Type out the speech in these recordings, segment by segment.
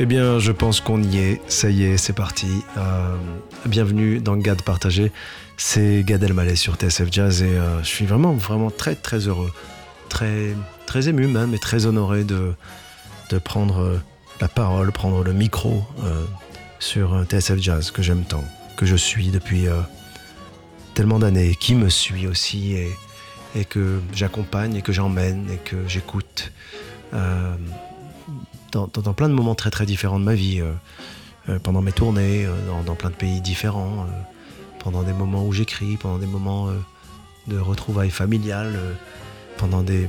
Eh bien, je pense qu'on y est. Ça y est, c'est parti. Euh, bienvenue dans Gad Partagé. C'est Gad Elmaleh sur TSF Jazz et euh, je suis vraiment, vraiment très, très heureux, très, très ému même et très honoré de, prendre euh, la parole, prendre le micro sur TSF Jazz que j'aime tant, que je suis depuis tellement d'années, qui me suit aussi et que j'accompagne et que j'emmène et que j'écoute dans, plein de moments très très différents de ma vie, euh, euh, pendant mes tournées, euh, dans, plein de pays différents, pendant des moments où j'écris, pendant des moments de retrouvailles familiales, pendant des,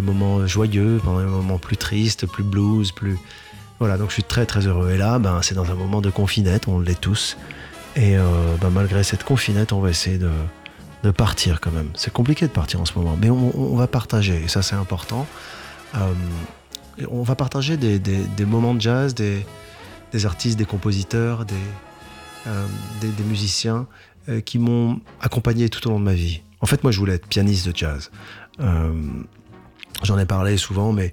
moments joyeux, pendant des moments plus tristes, plus blues, plus... Voilà, donc je suis très très heureux. Et là, ben, c'est dans un moment de confinette, on l'est tous. Et ben, malgré cette confinette, on va essayer de, partir quand même. C'est compliqué de partir en ce moment, mais on, va partager, et ça c'est important on va partager des, moments de jazz, des, artistes, des compositeurs, des, euh, musiciens euh, qui m'ont accompagné tout au long de ma vie. En fait, moi, je voulais être pianiste de jazz. Euh, j'en ai parlé souvent, mais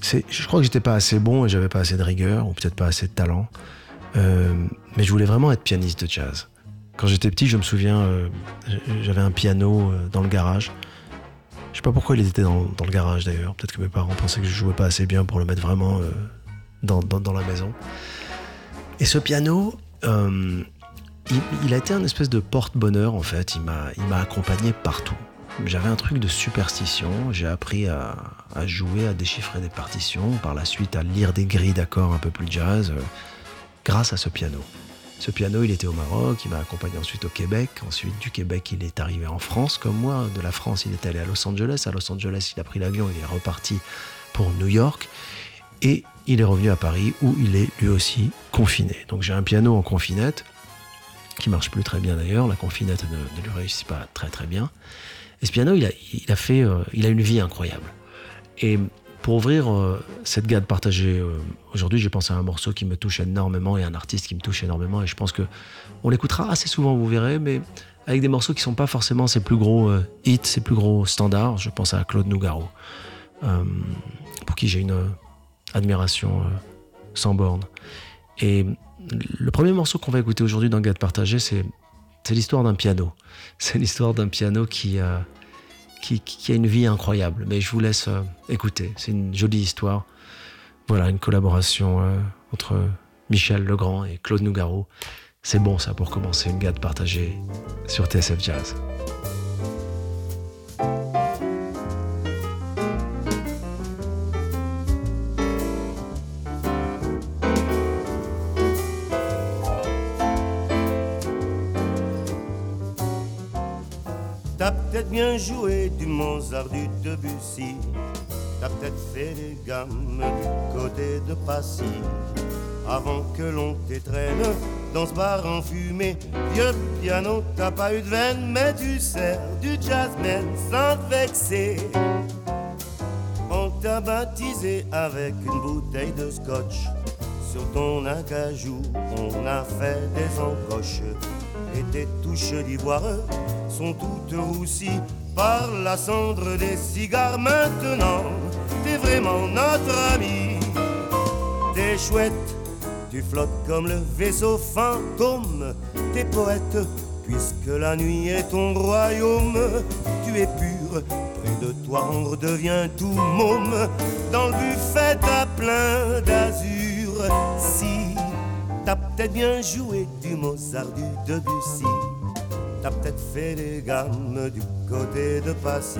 je crois que j'étais pas assez bon et j'avais pas assez de rigueur, ou peut-être pas assez de talent. mais je voulais vraiment être pianiste de jazz. Quand j'étais petit, je me souviens, j'avais un piano dans le garage. Je sais pas pourquoi il était dans, le garage d'ailleurs. Peut-être que mes parents pensaient que je jouais pas assez bien pour le mettre vraiment euh, dans, la maison. Et ce piano, euh, il, a été un espèce de porte-bonheur en fait. Il m'a accompagné partout. J'avais un truc de superstition. J'ai appris à, jouer, à déchiffrer des partitions, par la suite à lire des grilles d'accords un peu plus jazz, euh, grâce à ce piano. Ce piano, il était au Maroc, il m'a accompagné ensuite au Québec. Ensuite, du Québec, il est arrivé en France, comme moi. De la France, il est allé à Los Angeles. À Los Angeles, il a pris l'avion, il est reparti pour New York. Et il est revenu à Paris, où il est lui aussi confiné. Donc j'ai un piano en confinette, qui marche plus très bien d'ailleurs. La confinette ne, lui réussit pas très très bien. Et ce piano, il a, fait, euh, il a une vie incroyable. Et pour ouvrir euh, cette gamme partagée, euh, aujourd'hui, j'ai pensé à un morceau qui me touche énormément et un artiste qui me touche énormément. Et je pense que on l'écoutera assez souvent, vous verrez, mais avec des morceaux qui sont pas forcément ses plus gros euh, hits, ses plus gros standards. Je pense à Claude Nougaro, pour qui j'ai une admiration sans borne. Et le premier morceau qu'on va écouter aujourd'hui dans Gade Partagé, c'est l'histoire d'un piano. C'est l'histoire d'un piano qui, qui, a une vie incroyable. Mais je vous laisse euh, écouter. C'est une jolie histoire. Voilà, une collaboration euh, entre Michel Legrand et Claude Nougaro. C'est bon ça pour commencer une gade partagée sur TSF Jazz. Bien joué Mozart, du Debussy. T'as peut-être fait des gammes du côté de Passy. Avant que l'on t'étraîne dans ce bar enfumé, vieux piano, t'as pas eu de veine, mais tu sers du jazzman sans te vexer. On t'a baptisé avec une bouteille de scotch. Sur ton acajou, on a fait des encoches et tes touches d'ivoire sont toutes roussies par la cendre des cigares. Maintenant, t'es vraiment notre ami. T'es chouette, tu flottes comme le vaisseau fantôme. T'es poète, puisque la nuit est ton royaume. Tu es pur, près de toi on redevient tout môme. Dans le buffet, t'as plein d'azur. Si t'as peut-être bien joué du Mozart, du Debussy. T'as peut-être fait des gammes du côté de Passy.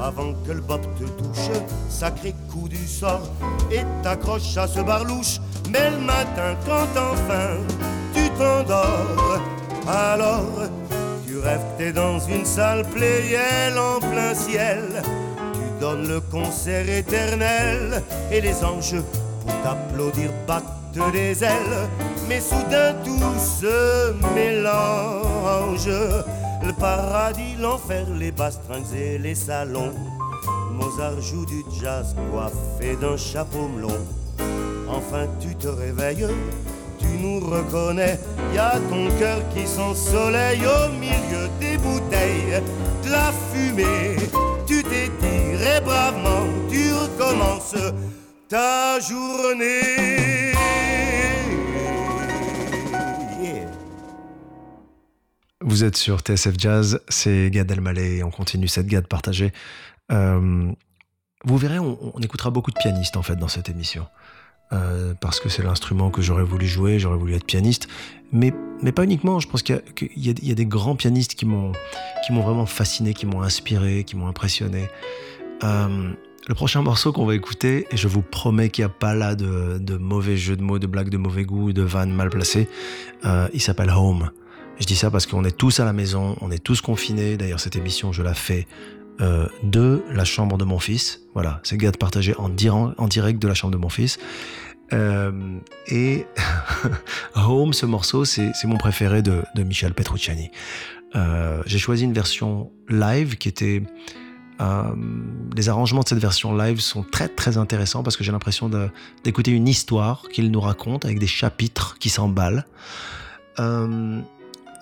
Avant que le bop te touche, sacré coup du sort, et t'accroches à ce barlouche. Mais le matin, quand enfin tu t'endors, alors tu rêves t'es dans une salle pléielle en plein ciel. Tu donnes le concert éternel, et les anges pour t'applaudir battent des ailes, mais soudain tout se mélange. Le paradis, l'enfer, les bastringues et les salons. Mozart joue du jazz coiffé d'un chapeau melon. Enfin tu te réveilles, tu nous reconnais. Y a ton cœur qui s'ensoleille au milieu des bouteilles, de la fumée. Tu t'étires bravement, tu recommences ta journée. Vous êtes sur TSF Jazz, c'est Gad Elmaleh et on continue cette Gad partagée. Euh, vous verrez, on, écoutera beaucoup de pianistes en fait dans cette émission. Euh, parce que c'est l'instrument que j'aurais voulu jouer, j'aurais voulu être pianiste, mais, mais pas uniquement. Je pense qu'il y, a- des grands pianistes qui m'ont vraiment fasciné, qui m'ont inspiré, qui m'ont impressionné. Euh, le prochain morceau qu'on va écouter, et je vous promets qu'il n'y a pas là de, mauvais jeux de mots, de blagues de mauvais goût, de vannes mal placées, euh, il s'appelle Home. Je dis ça parce qu'on est tous à la maison, on est tous confinés. D'ailleurs, cette émission, je la fais euh, de la chambre de mon fils. Voilà, c'est Gad partagé en, diran- en direct de la chambre de mon fils. Euh, et Home, ce morceau, c'est mon préféré de, de Michel Petrucciani. Euh, J'ai choisi une version live qui était... les arrangements de cette version live sont très très intéressants parce que j'ai l'impression de- d'écouter une histoire qu'il nous raconte avec des chapitres qui s'emballent.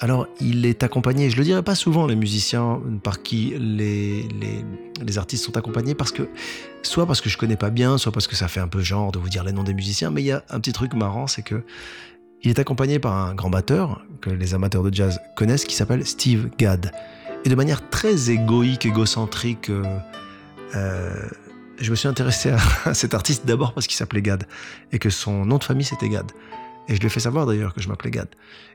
Alors, il est accompagné, je le dirais pas souvent, les musiciens par qui les, les, artistes sont accompagnés, parce que, soit parce que je connais pas bien, soit parce que ça fait un peu genre de vous dire les noms des musiciens, mais il y a un petit truc marrant, c'est que il est accompagné par un grand batteur que les amateurs de jazz connaissent, qui s'appelle Steve Gadd. Et de manière très égoïque, égocentrique, euh, euh, je me suis intéressé à, cet artiste d'abord parce qu'il s'appelait Gadd, et que son nom de famille c'était Gadd. Et je lui ai fait savoir d'ailleurs que je m'appelais Gad.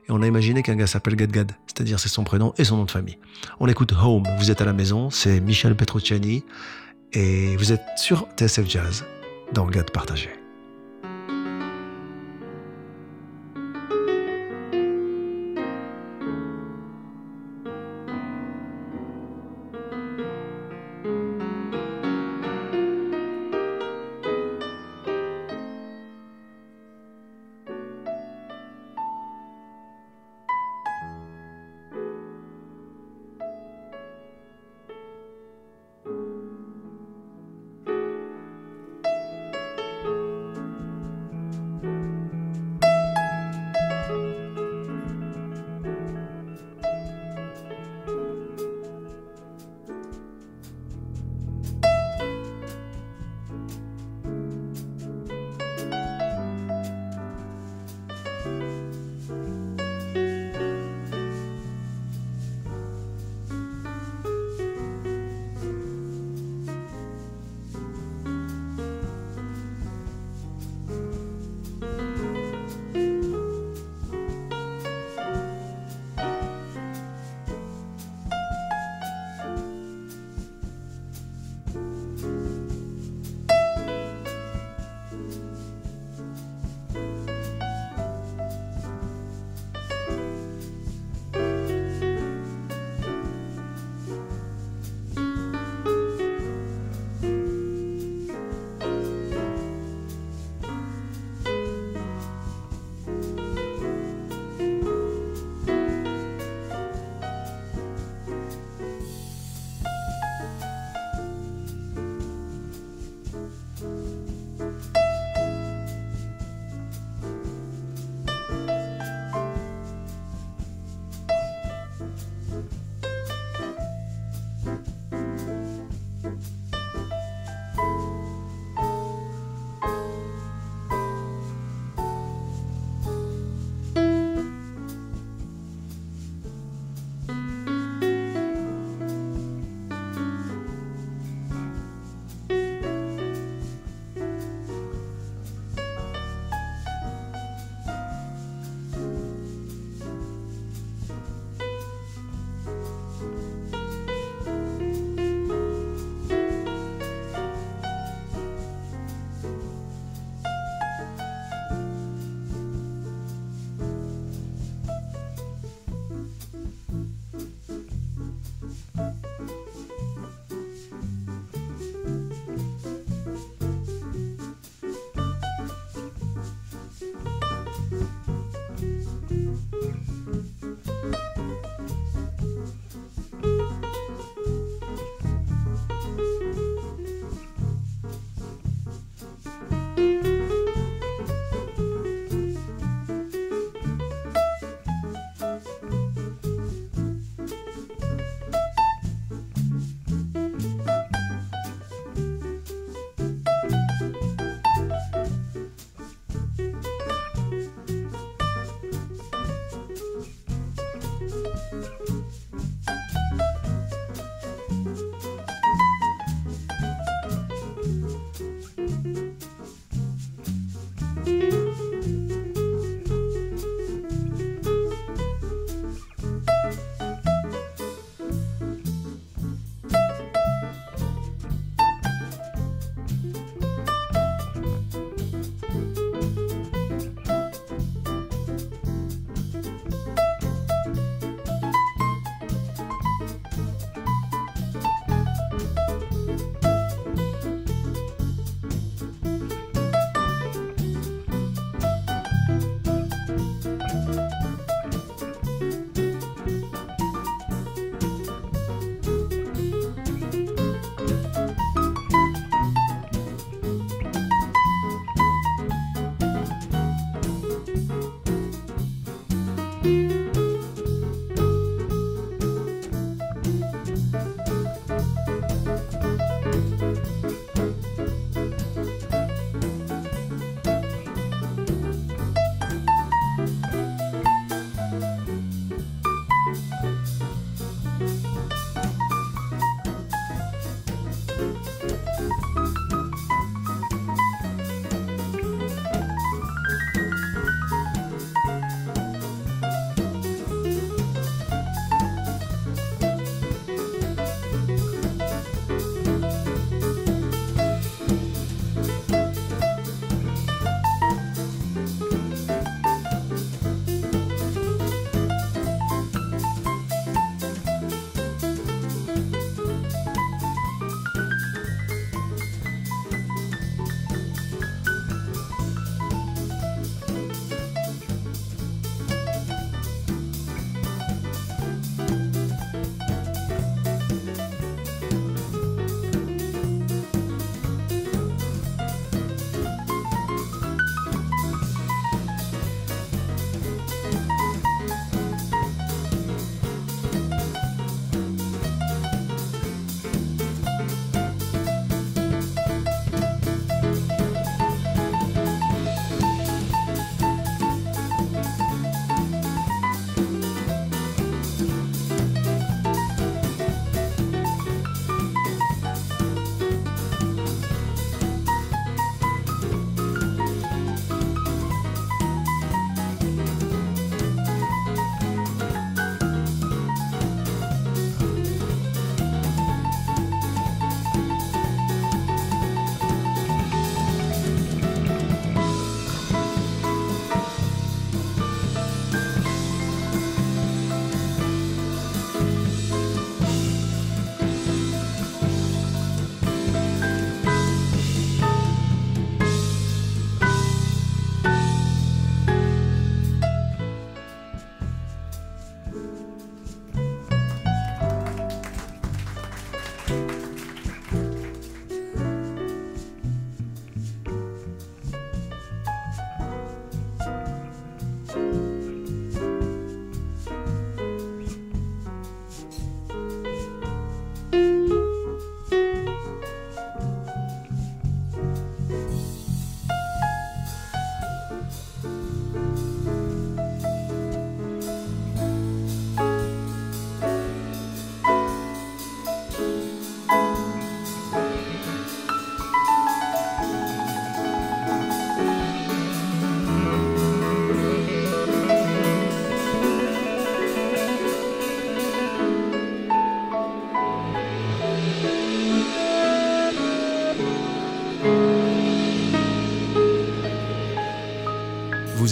Et on a imaginé qu'un gars s'appelle Gad Gad, c'est-à-dire c'est son prénom et son nom de famille. On écoute Home, vous êtes à la maison, c'est Michel Petrucciani, et vous êtes sur TSF Jazz, dans Gad Partagé.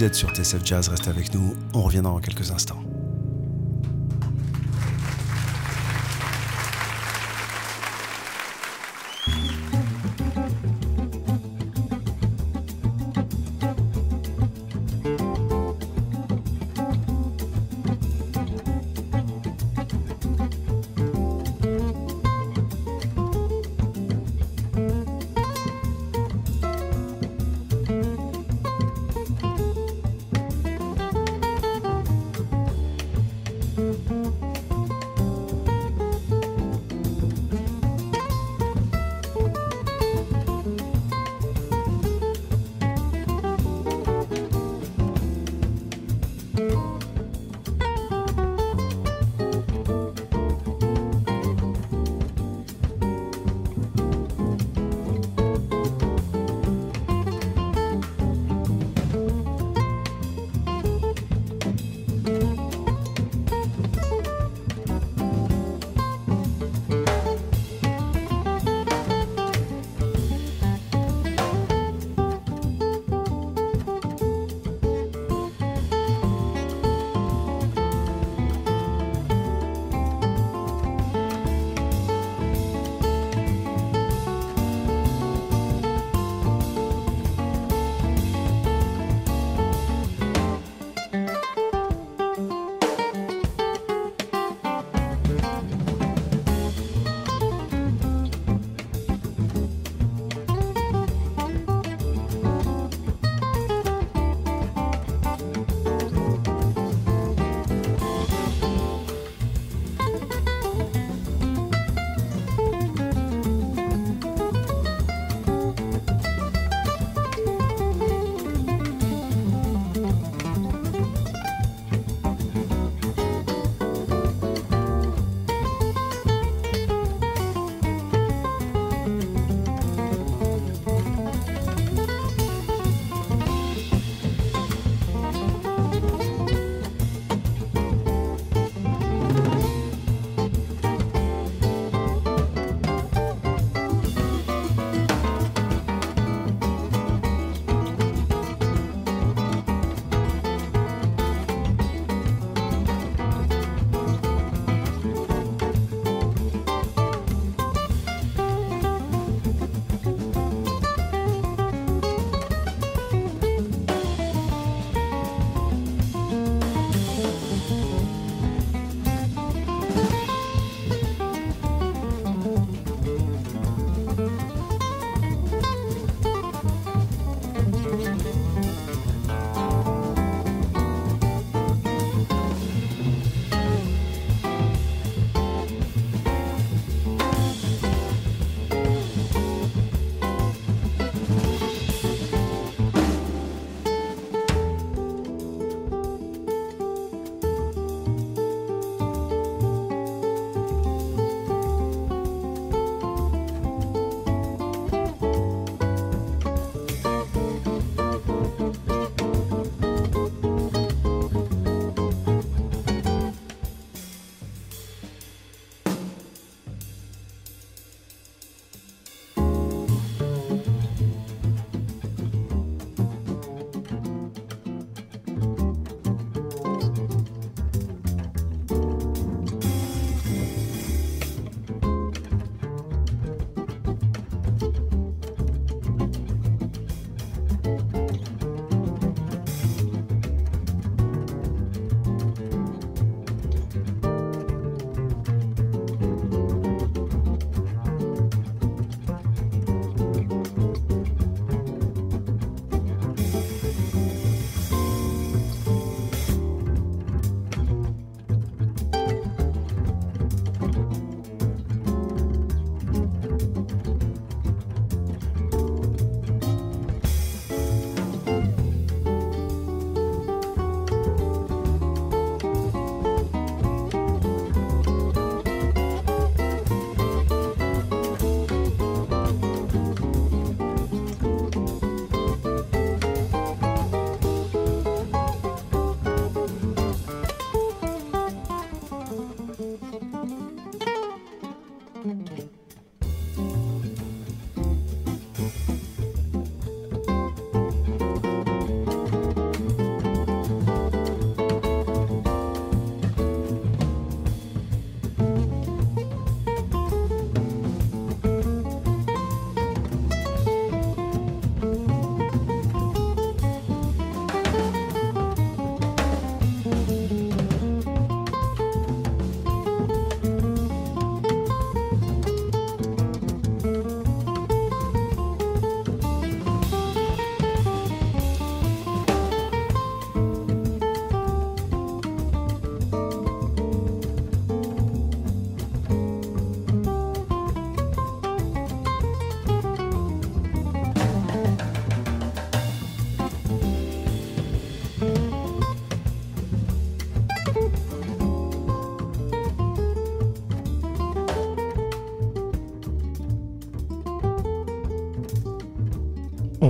Vous êtes sur TSF Jazz, restez avec nous, on revient dans quelques instants.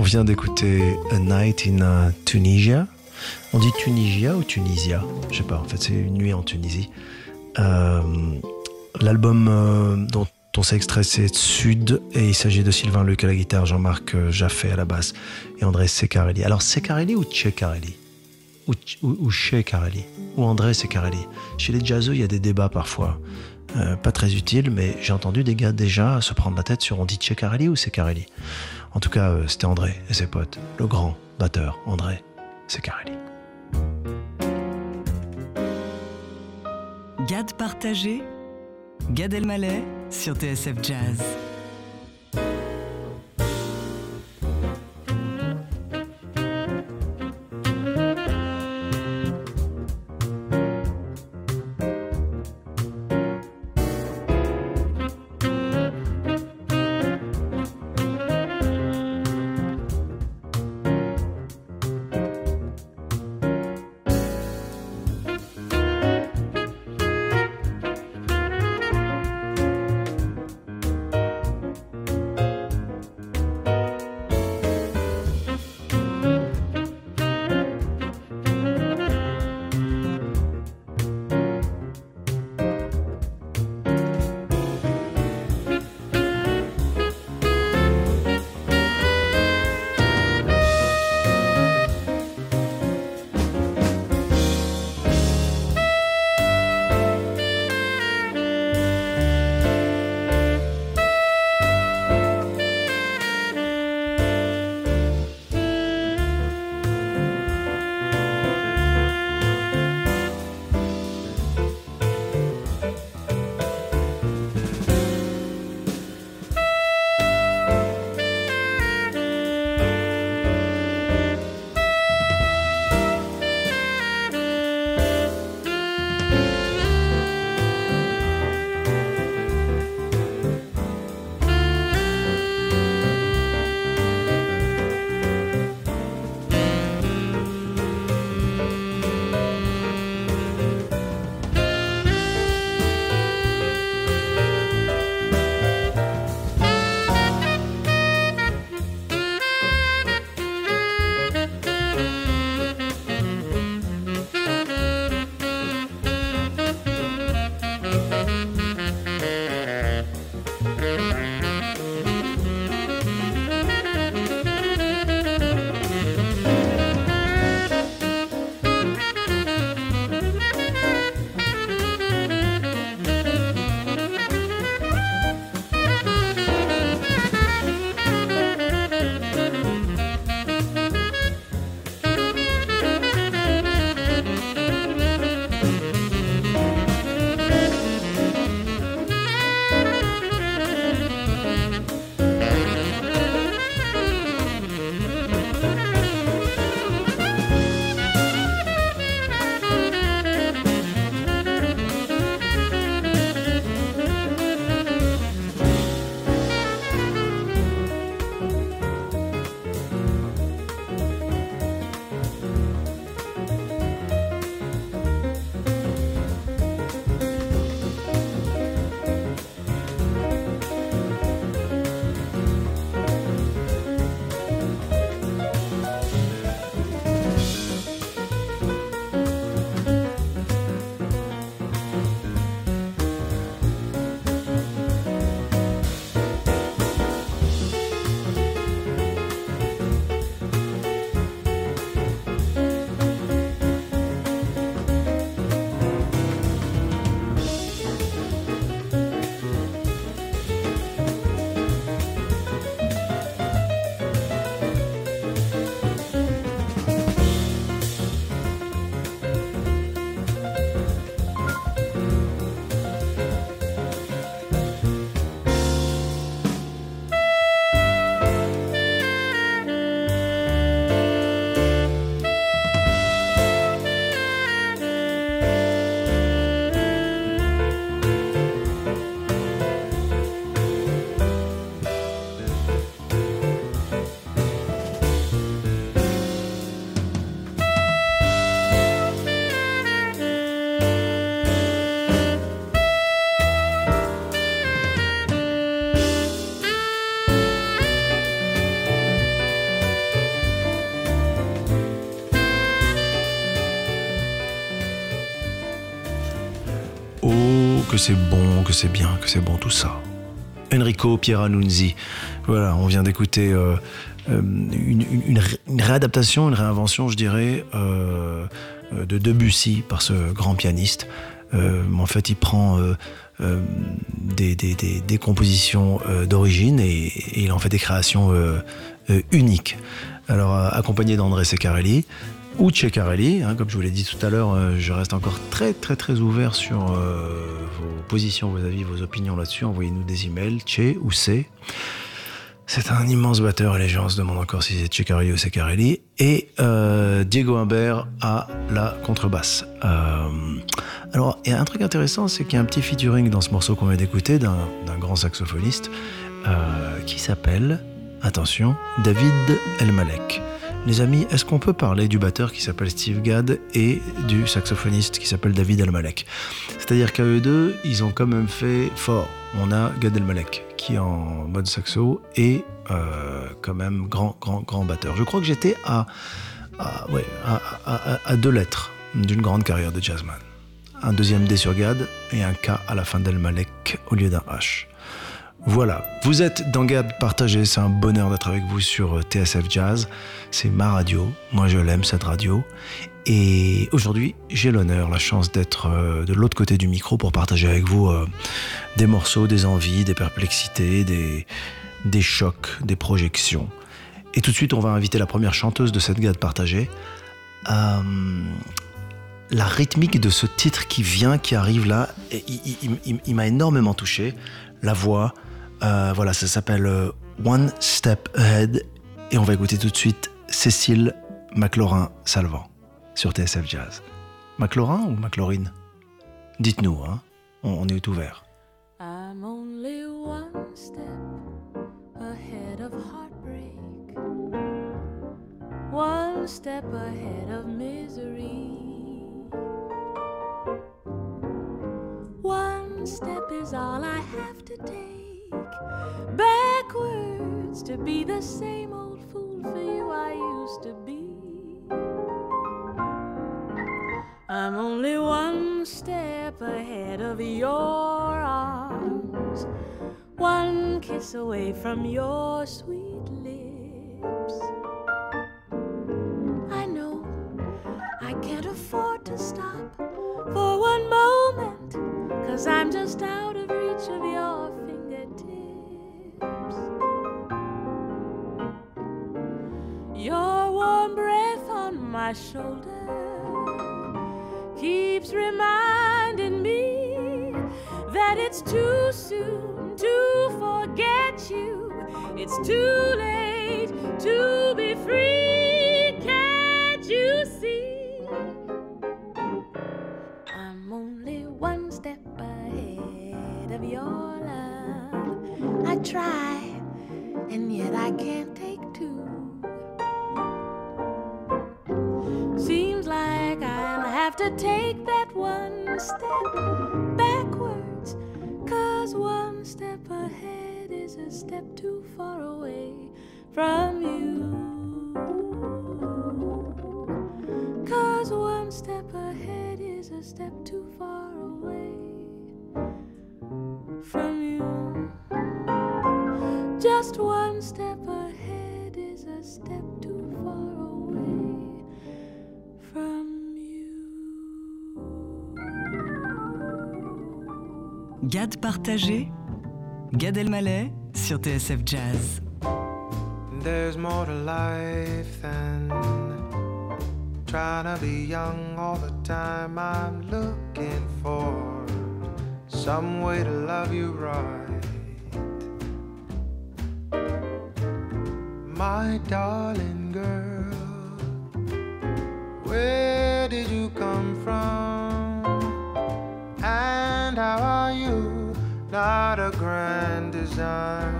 On vient d'écouter A Night in uh, Tunisia. On dit Tunisia ou Tunisia? Je sais pas, en fait c'est une nuit en Tunisie. Euh, L'album euh, dont on s'est extrait c'est Sud et il s'agit de Sylvain Luc à la guitare, Jean-Marc euh, Jaffé à la basse et André Secarelli. Alors Secarelli ou Ceccarelli ou, ou, ou Ceccarelli ou André Secarelli? Chez les jazzeux il y a des débats parfois. Euh, pas très utiles, mais j'ai entendu des gars déjà se prendre la tête sur on dit Ceccarelli ou Secarelli. En tout cas, euh, c'était André et ses potes, le grand batteur André Secarelli. Gad partagé, Gad Elmaleh sur TSF Jazz. C'est bon, que c'est bien, que c'est bon tout ça. Enrico Pieranunzi. Voilà, on vient d'écouter euh, euh, une, une- une ré- une réadaptation, une réinvention, je dirais, euh, de Debussy par ce grand pianiste. En fait, il prend des, compositions d'origine et, et il en fait des créations uniques. Alors, accompagné d'André Secarelli ou Ceccarelli, hein, comme je vous l'ai dit tout à l'heure, euh, je reste encore très très très ouvert sur euh, vos positions, vos avis, vos opinions là-dessus. Envoyez-nous des emails, Che ou C. C'est un immense batteur et les gens se demandent encore si c'est Ceccarelli ou Secarelli. Et euh, Diego Humbert à la contrebasse. Alors, il y a un truc intéressant, c'est qu'il y a un petit featuring dans ce morceau qu'on vient d'écouter d'un grand saxophoniste qui s'appelle, attention, David Elmalek. Les amis, est-ce qu'on peut parler du batteur qui s'appelle Steve Gadd et du saxophoniste qui s'appelle David Elmalek C'est-à-dire qu'à eux deux, ils ont quand même fait fort. On a Gad Elmalek qui est en mode saxo et euh, quand même grand, grand, grand batteur. Je crois que j'étais à, deux lettres d'une grande carrière de jazzman. Un deuxième D sur Gad et un K à la fin d'Elmalek au lieu d'un H. Voilà, vous êtes dans Gad partagé, c'est un bonheur d'être avec vous sur euh, TSF Jazz. C'est ma radio, moi je l'aime cette radio. Et aujourd'hui, j'ai l'honneur, la chance d'être euh, de l'autre côté du micro pour partager avec vous euh, des morceaux, des envies, des perplexités, des, des chocs, des projections. Et tout de suite, on va inviter la première chanteuse de cette Gad partagée. La rythmique de ce titre qui vient, qui arrive là, il- il m'a énormément touché. La voix, euh, voilà, ça s'appelle euh, One Step Ahead. Et on va écouter tout de suite Cécile McLaurin-Salvant sur TSF Jazz. McLaurin ou McLaurin Dites-nous, hein, on, on est ouvert. I'm only one step ahead of heartbreak, one step ahead of misery. One step is all I have to to be the same old fool for you I used to be. I'm only one step ahead of your arms, one kiss away from your sweet lips. I know I can't afford to stop for one moment, cause I'm just out of reach of your my shoulder keeps reminding me that it's too soon to forget you. It's too late to be free. Can't you see? I'm only one step ahead of your love. I try, and yet I can't take two. Have to take that one step backwards. Cause one step ahead is a step too far away from you. Cause one step ahead is a step too far away from you. Just one step ahead is a step too far away from you. Gad partagé, Gad Elmaleh sur TSF Jazz. There's more to life than trying to be young all the time. I'm looking for some way to love you right. My darling girl, where did you come from? Not a grand design.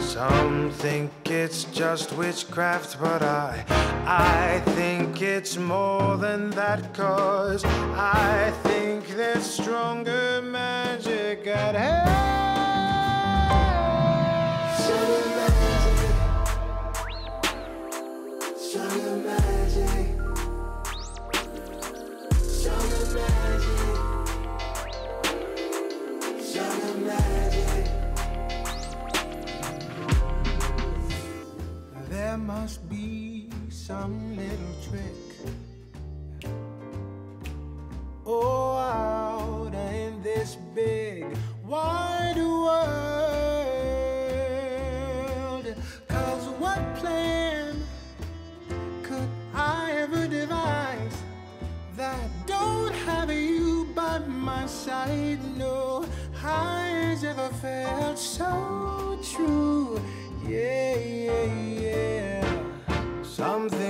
Some think it's just witchcraft, but I I think it's more than that cause I think there's stronger magic at hand. Some little trick. Oh, out in this big wide world. Cause what plan could I ever devise that don't have you by my side? No, highs ever felt so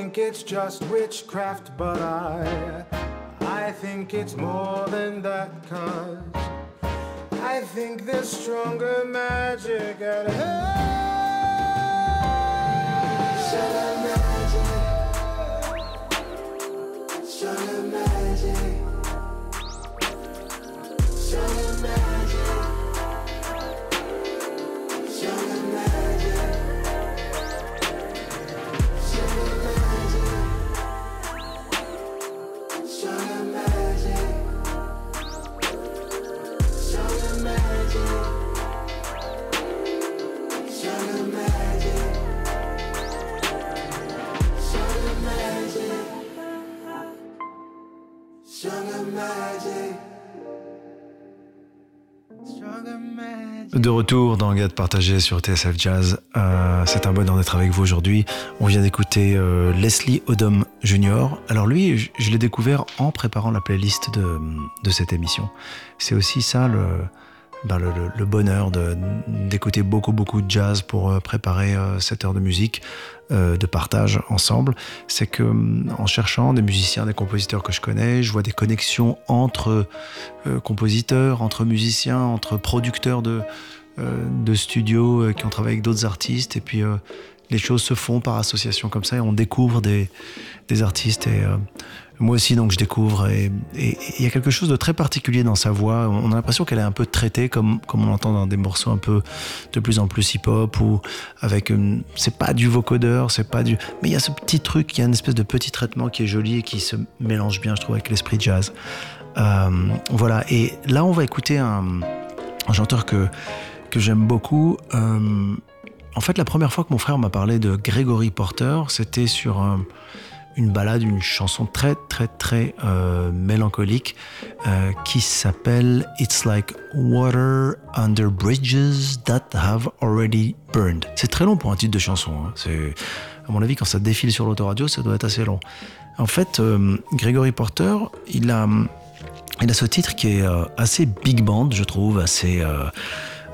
think it's just witchcraft, but I, I think it's more than that, cause I think there's stronger magic at hand. Sugar magic. Sugar magic. Retour dans Gade partagé sur TSF Jazz, Euh, c'est un bonheur d'être avec vous aujourd'hui. On vient d'écouter euh, Leslie Odom Jr. Alors lui, je, l'ai découvert en préparant la playlist de, cette émission. C'est aussi ça le, ben, bonheur d'écouter beaucoup beaucoup de jazz pour euh, préparer cette heure de musique, de partage ensemble. C'est que en cherchant des musiciens, des compositeurs que je connais, je vois des connexions entre compositeurs, entre musiciens, entre producteurs de, de studios euh, qui ont travaillé avec d'autres artistes. Et puis euh, les choses se font par association comme ça et on découvre des, des artistes. Et euh, moi aussi, donc, je découvre. Et il y a quelque chose de très particulier dans sa voix. On a l'impression qu'elle est un peu traitée comme, comme on l'entend dans des morceaux un peu de plus en plus hip-hop ou avec. C'est pas du vocodeur, c'est pas du. Mais il y a ce petit truc, il y a une espèce de petit traitement qui est joli et qui se mélange bien, je trouve, avec l'esprit jazz. Euh, voilà. Et là, on va écouter un, un chanteur que, que j'aime beaucoup. Euh, en fait, la première fois que mon frère m'a parlé de Gregory Porter, c'était sur un- une balade, une chanson très, très, très euh, mélancolique euh, qui s'appelle It's Like Water Under Bridges That Have Already Burned. C'est très long pour un titre de chanson. hein. C'est, à mon avis, quand ça défile sur l'autoradio, ça doit être assez long. En fait, euh, Gregory Porter, il a, il a ce titre qui est euh, assez big band, je trouve, assez.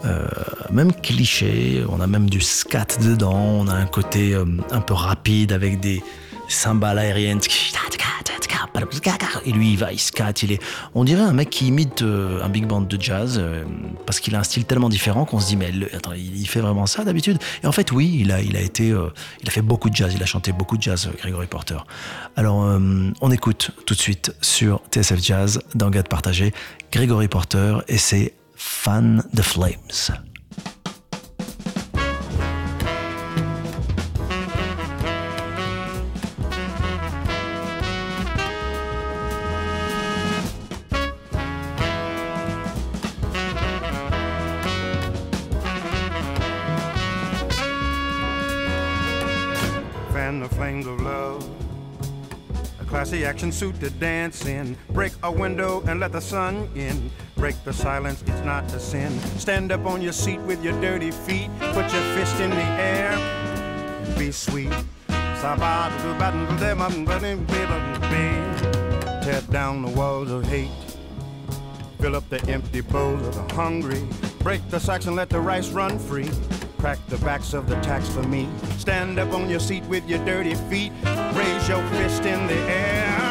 Euh, même cliché, on a même du scat dedans, on a un côté euh, un peu rapide avec des cymbales aériennes. Et lui, il va, il scat, il est. On dirait un mec qui imite euh, un big band de jazz parce qu'il a un style tellement différent qu'on se dit mais attends, il fait vraiment ça d'habitude? Et en fait, oui, il a, il a été, il a fait beaucoup de jazz, il a chanté beaucoup de jazz, Gregory Porter. Alors, on écoute tout de suite sur TSF Jazz dans Gade Partagé, Gregory Porter et c'est Fan the Flames. fan the flames of love. A classy action suit to dance in. Break a window and let the sun in. Break the silence, it's not a sin. Stand up on your seat with your dirty feet. Put your fist in the air and be sweet. Tear down the walls of hate. Fill up the empty bowls of the hungry. Break the sacks and let the rice run free. Crack the backs of the tax for me. Stand up on your seat with your dirty feet. Raise your fist in the air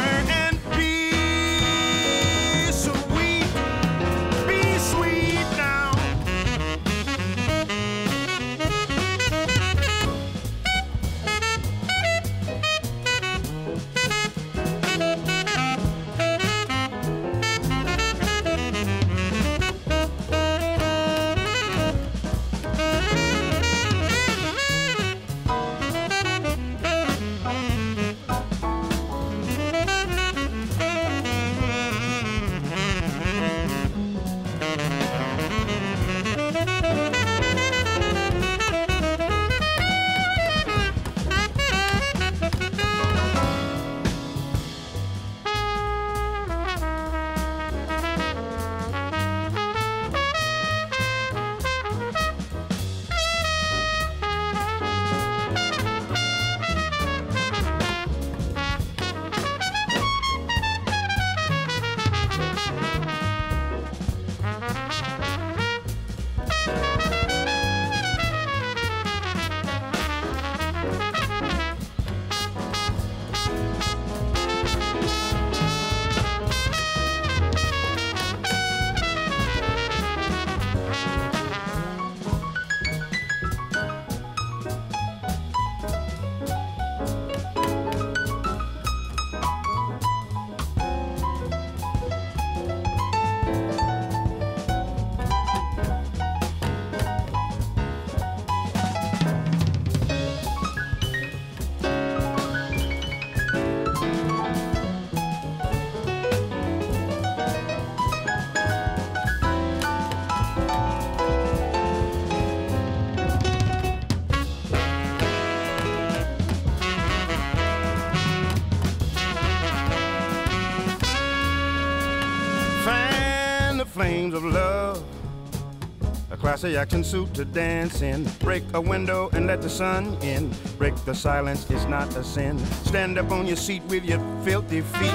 classy action suit to dance in. Break a window and let the sun in. Break the silence, it's not a sin. Stand up on your seat with your filthy feet.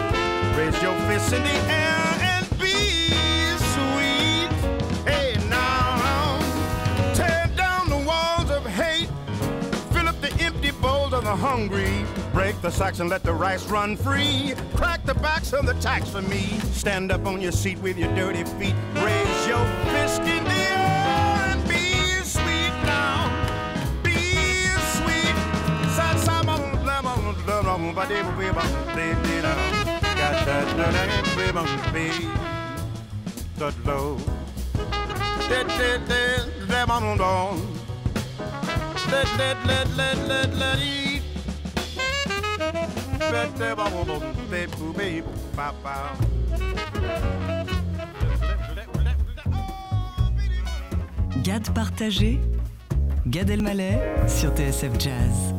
Raise your fists in the air and be sweet. Hey, now, tear down the walls of hate. Fill up the empty bowls of the hungry. Break the sacks and let the rice run free. Crack the backs of the tax for me. Stand up on your seat with your dirty feet. Gad partagé, Gad Elmaleh sur TSF Jazz.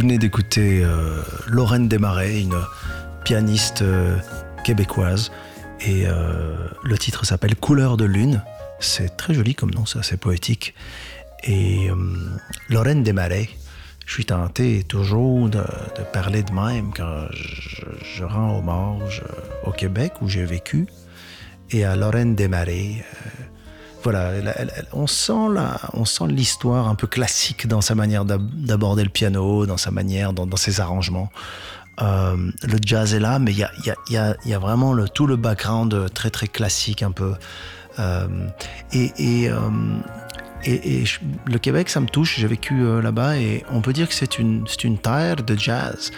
Venez d'écouter euh, Lorraine Desmarais, une pianiste euh, québécoise, et euh, le titre s'appelle Couleur de lune. C'est très joli comme nom, c'est assez poétique. Et Lorraine Desmarais, je suis tenté toujours de, parler de même quand je, je rends hommage au Québec où j'ai vécu et à Lorraine Desmarais. Voilà, on sent on sent l'histoire un peu classique dans sa manière d'ab- d'aborder le piano, dans sa manière, dans, ses arrangements. Euh, le jazz est là, mais il y a, vraiment tout le background très très classique un peu. Euh, et euh, le Québec, ça me touche. J'ai vécu là-bas et on peut dire que c'est une, une terre de jazz.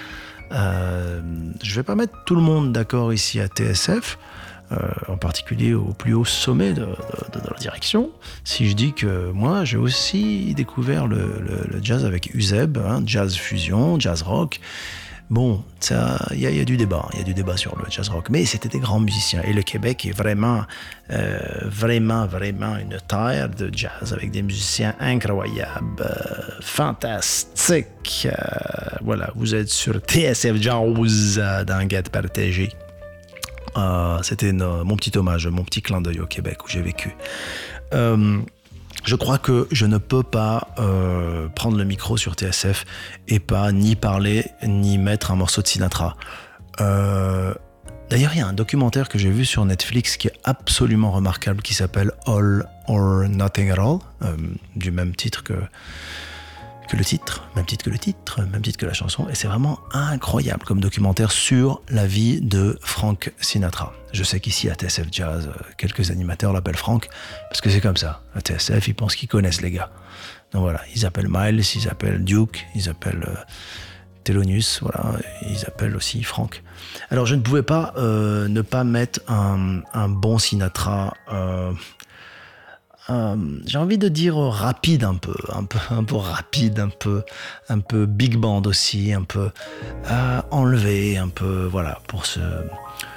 Je vais pas mettre tout le monde d'accord ici à TSF, euh, en particulier au plus haut sommet de, la direction, si je dis que moi, j'ai aussi découvert le, jazz avec Uzeb, hein, jazz fusion, jazz rock. Bon, il y, a- du débat, il y a du débat sur le jazz rock, mais c'était des grands musiciens. Et le Québec est vraiment, euh, vraiment, vraiment une terre de jazz avec des musiciens incroyables, euh, fantastiques. Voilà, vous êtes sur TSF Jazz dans Get Partagé. Euh, C'était une- mon petit hommage, mon petit clin d'œil au Québec où j'ai vécu. Euh, je crois que je ne peux pas euh, prendre le micro sur TSF et pas ni parler ni mettre un morceau de Sinatra. Euh, D'ailleurs, il y a un documentaire que j'ai vu sur Netflix qui est absolument remarquable qui s'appelle All or Nothing at All, euh, du même titre que, que le titre, même titre que le titre, même titre que la chanson, et c'est vraiment incroyable comme documentaire sur la vie de Frank Sinatra. Je sais qu'ici à TSF Jazz, euh, quelques animateurs l'appellent Frank, parce que c'est comme ça. À TSF, ils pensent qu'ils connaissent les gars. Donc voilà, ils appellent Miles, ils appellent Duke, ils appellent euh, Thelonious, voilà, ils appellent aussi Frank. Alors je ne pouvais pas euh, ne pas mettre un, un bon Sinatra. Euh, euh, j'ai envie de dire rapide un peu, un peu, rapide, un peu, un peu big band aussi, un peu euh, enlevé, un peu, voilà, pour ce,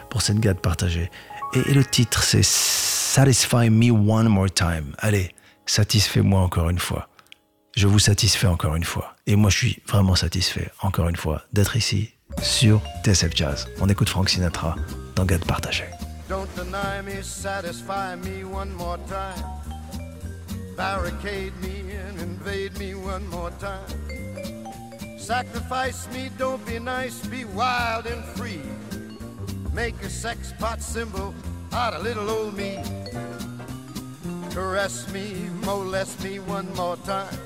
pour cette gade partagée. Et, et le titre, c'est Satisfy Me One More Time. Allez, satisfais-moi encore une fois. Je vous satisfais encore une fois. Et moi, je suis vraiment satisfait, encore une fois, d'être ici sur TSF Jazz. On écoute Frank Sinatra dans Gade partagé. Don't deny me, satisfy me one more time. Barricade me and invade me one more time. Sacrifice me, don't be nice, be wild and free. Make a sex pot symbol out of little old me. Caress me, molest me one more time.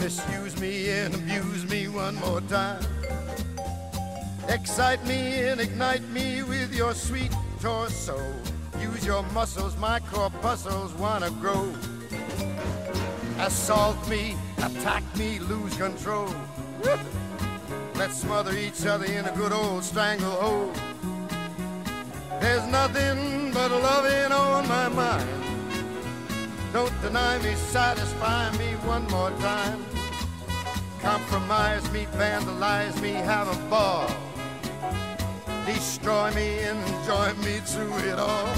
Misuse me and abuse me one more time. Excite me and ignite me with your sweet torso. Use your muscles, my corpuscles wanna grow. Assault me, attack me, lose control. Let's smother each other in a good old stranglehold. There's nothing but loving on my mind. Don't deny me, satisfy me one more time. Compromise me, vandalize me, have a ball. Destroy me and join me to it all.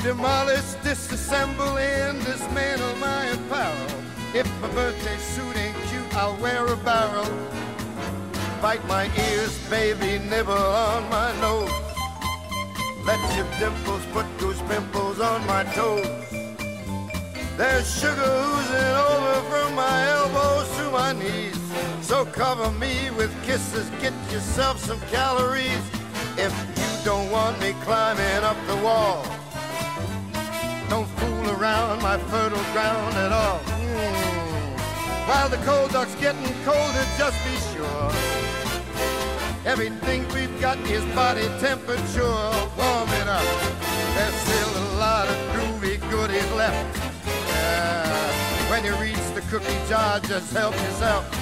Demolish, disassemble, and dismantle my apparel. If my birthday suit ain't cute, I'll wear a barrel. Bite my ears, baby, nibble on my nose. Let your dimples put those pimples on my toes. There's sugar oozing over from my elbows to my knees. So cover me with kisses, get yourself some calories. If you don't want me climbing up the wall, don't fool around my fertile ground at all. Mm. While the cold duck's getting colder, just be sure. Everything we've got is body temperature. Warm it up. There's still a lot of groovy goodies left. When you reach the cookie jar, just help yourself.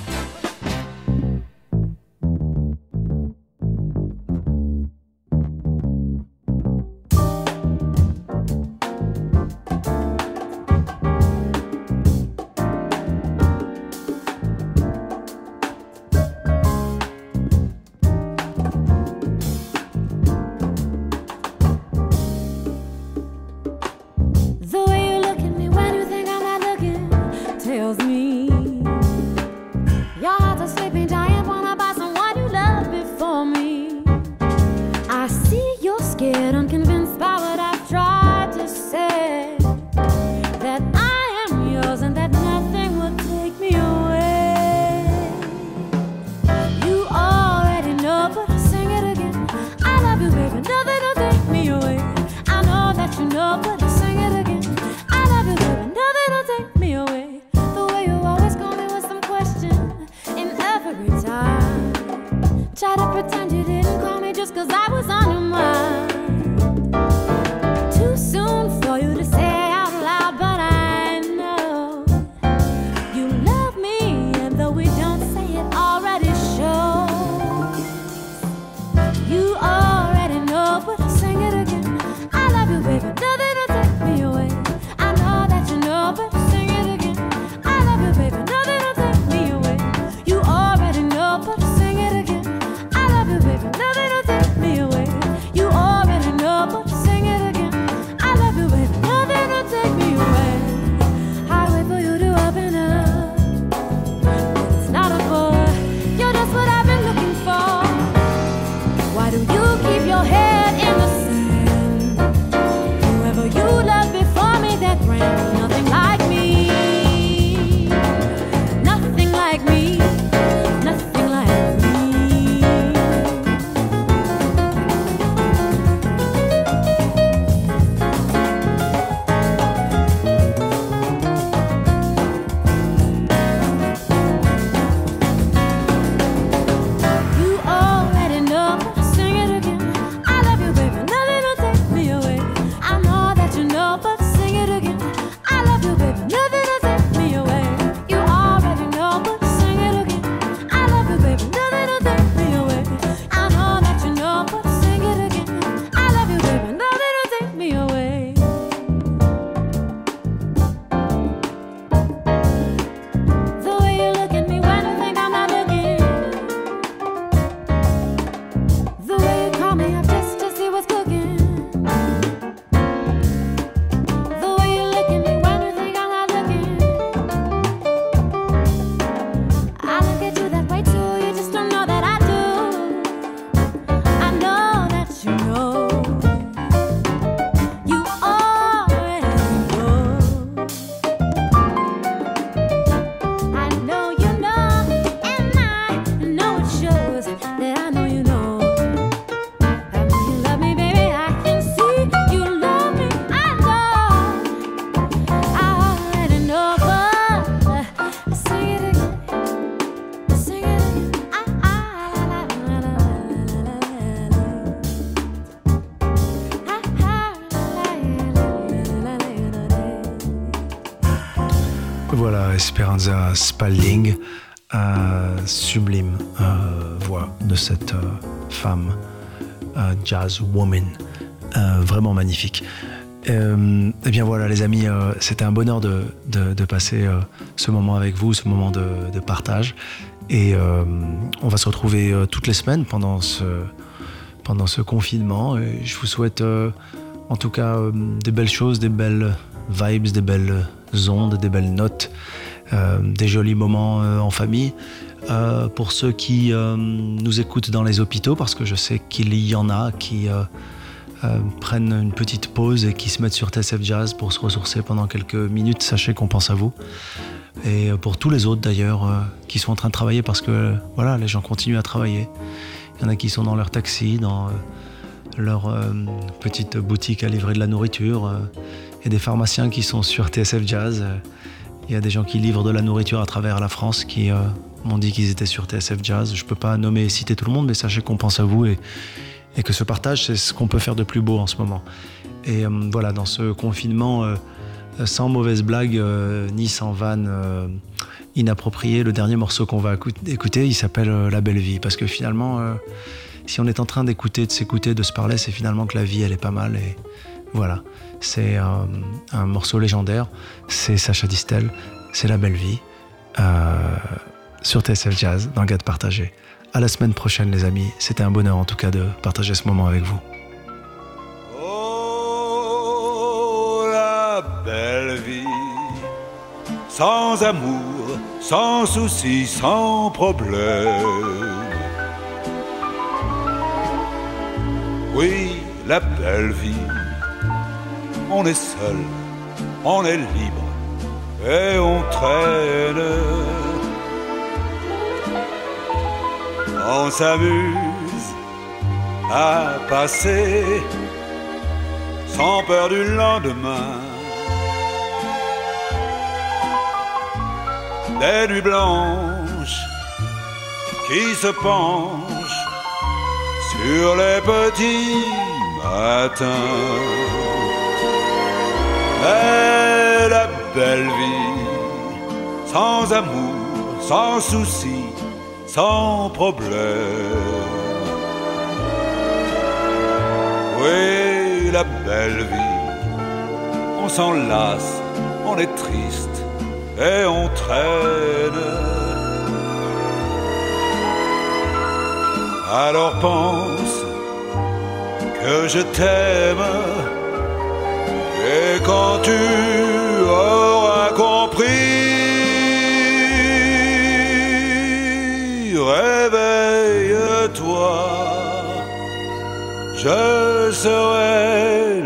Esperanza Spalding, euh, sublime voix de cette euh, femme, jazz woman, euh, vraiment magnifique. Euh, eh bien voilà les amis, c'était un bonheur de, de- passer ce moment avec vous, ce moment de, partage. Et on va se retrouver toutes les semaines pendant ce, pendant ce confinement. Et je vous souhaite en tout cas des belles choses, des belles vibes, des belles ondes, des belles notes, des jolis moments euh, en famille. Euh, pour ceux qui euh, nous écoutent dans les hôpitaux, parce que je sais qu'il y en a qui euh, euh, prennent une petite pause et qui se mettent sur TSF Jazz pour se ressourcer pendant quelques minutes, sachez qu'on pense à vous. Et euh, pour tous les autres d'ailleurs euh, qui sont en train de travailler parce que euh, voilà, les gens continuent à travailler. Il y en a qui sont dans leur taxi, dans euh, leur euh, petite boutique à livrer de la nourriture. euh, a des pharmaciens qui sont sur TSF Jazz. Il y a des gens qui livrent de la nourriture à travers la France qui euh, m'ont dit qu'ils étaient sur TSF Jazz. Je peux pas nommer et citer tout le monde, mais sachez qu'on pense à vous et, que ce partage, c'est ce qu'on peut faire de plus beau en ce moment. Et euh, voilà, dans ce confinement, euh, sans mauvaise blague, ni sans vanne inappropriée, le dernier morceau qu'on va écou- écouter, il s'appelle La Belle Vie. Parce que finalement, si on est en train d'écouter, de s'écouter, de se parler, c'est finalement que la vie, elle est pas mal. Et voilà, c'est un morceau légendaire. C'est Sacha Distel, c'est La Belle Vie. euh, sur TSF Jazz, dans Gade Partagé. À la semaine prochaine, les amis. C'était un bonheur en tout cas de partager ce moment avec vous. Oh, la belle vie, sans amour, sans souci, sans problème. Oui, la belle vie, on est seul, on est libre et on traîne. On s'amuse à passer sans peur du lendemain. Des nuits blanches qui se penchent sur les petits matins. Mais la belle vie, sans amour, sans souci, sans problème. Oui, la belle vie, on s'en lasse, on est triste et on traîne. Alors pense que je t'aime et quand tu auras compris, réveille-toi, je serai